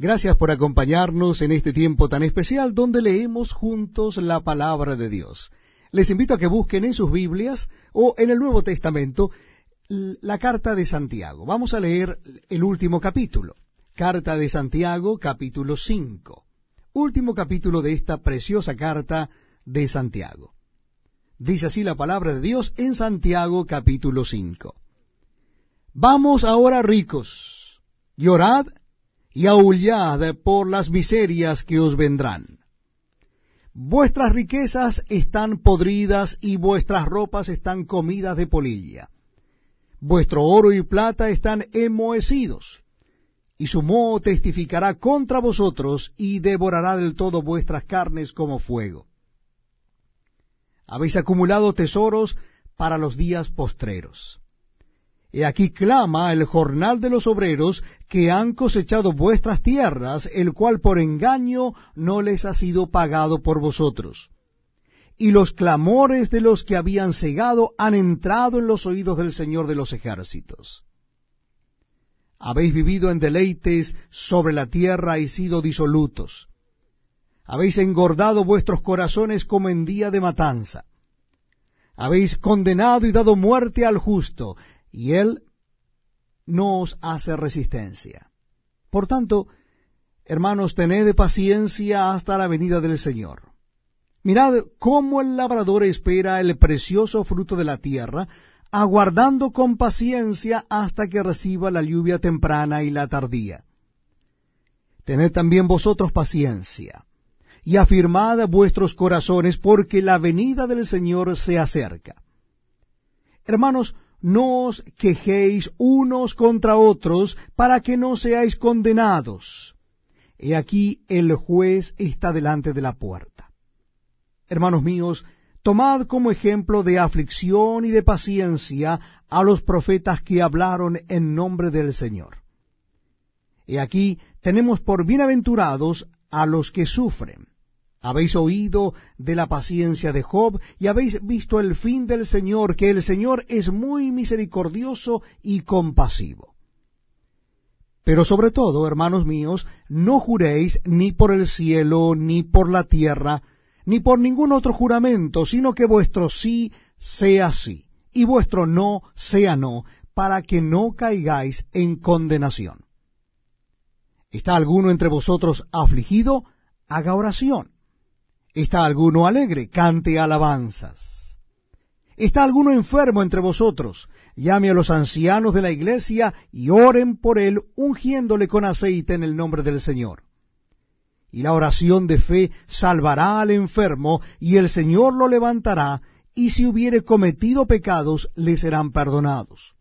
Gracias por acompañarnos en este tiempo tan especial donde leemos juntos la palabra de Dios. Les invito a que busquen en sus Biblias o en el Nuevo Testamento la carta de Santiago. Vamos a leer el último capítulo. Carta de Santiago, capítulo 5. Último capítulo de esta preciosa carta de Santiago. Dice así la palabra de Dios en Santiago, capítulo 5. Vamos ahora ricos, llorad y aullad por las miserias que os vendrán. Vuestras riquezas están podridas y vuestras ropas están comidas de polilla. Vuestro oro y plata están enmohecidos, y su moho testificará contra vosotros y devorará del todo vuestras carnes como fuego. Habéis acumulado tesoros para los días postreros. He aquí clama el jornal de los obreros que han cosechado vuestras tierras, el cual por engaño no les ha sido pagado por vosotros. Y los clamores de los que habían cegado han entrado en los oídos del Señor de los ejércitos. Habéis vivido en deleites sobre la tierra y sido disolutos. Habéis engordado vuestros corazones como en día de matanza. Habéis condenado y dado muerte al justo, y él no os hace resistencia. Por tanto, hermanos, tened paciencia hasta la venida del Señor. Mirad cómo el labrador espera el precioso fruto de la tierra, aguardando con paciencia hasta que reciba la lluvia temprana y la tardía. Tened también vosotros paciencia, y afirmad vuestros corazones, porque la venida del Señor se acerca. Hermanos, no os quejéis unos contra otros para que no seáis condenados. He aquí el juez está delante de la puerta. Hermanos míos, tomad como ejemplo de aflicción y de paciencia a los profetas que hablaron en nombre del Señor. He aquí tenemos por bienaventurados a los que sufren. Habéis oído de la paciencia de Job y habéis visto el fin del Señor, que el Señor es muy misericordioso y compasivo. Pero sobre todo, hermanos míos, no juréis ni por el cielo, ni por la tierra, ni por ningún otro juramento, sino que vuestro sí sea sí, y vuestro no sea no, para que no caigáis en condenación. ¿Está alguno entre vosotros afligido? Haga oración. ¿Está alguno alegre? Cante alabanzas. ¿Está alguno enfermo entre vosotros? Llame a los ancianos de la iglesia y oren por él, ungiéndole con aceite en el nombre del Señor. Y la oración de fe salvará al enfermo, y el Señor lo levantará, y si hubiere cometido pecados, le serán perdonados.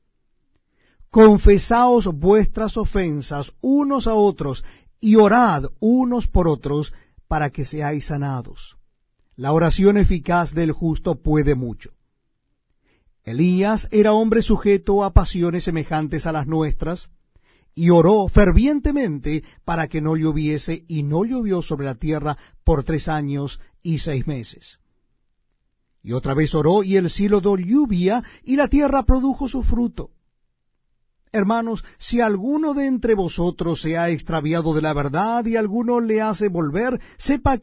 Confesaos vuestras ofensas unos a otros, y orad unos por otros, para que seáis sanados. La oración eficaz del justo puede mucho. Elías era hombre sujeto a pasiones semejantes a las nuestras, y oró fervientemente para que no lloviese, y no llovió sobre la tierra por tres años y seis meses. Y otra vez oró, y el cielo dio lluvia, y la tierra produjo su fruto. Hermanos, si alguno de entre vosotros se ha extraviado de la verdad y alguno le hace volver, sepa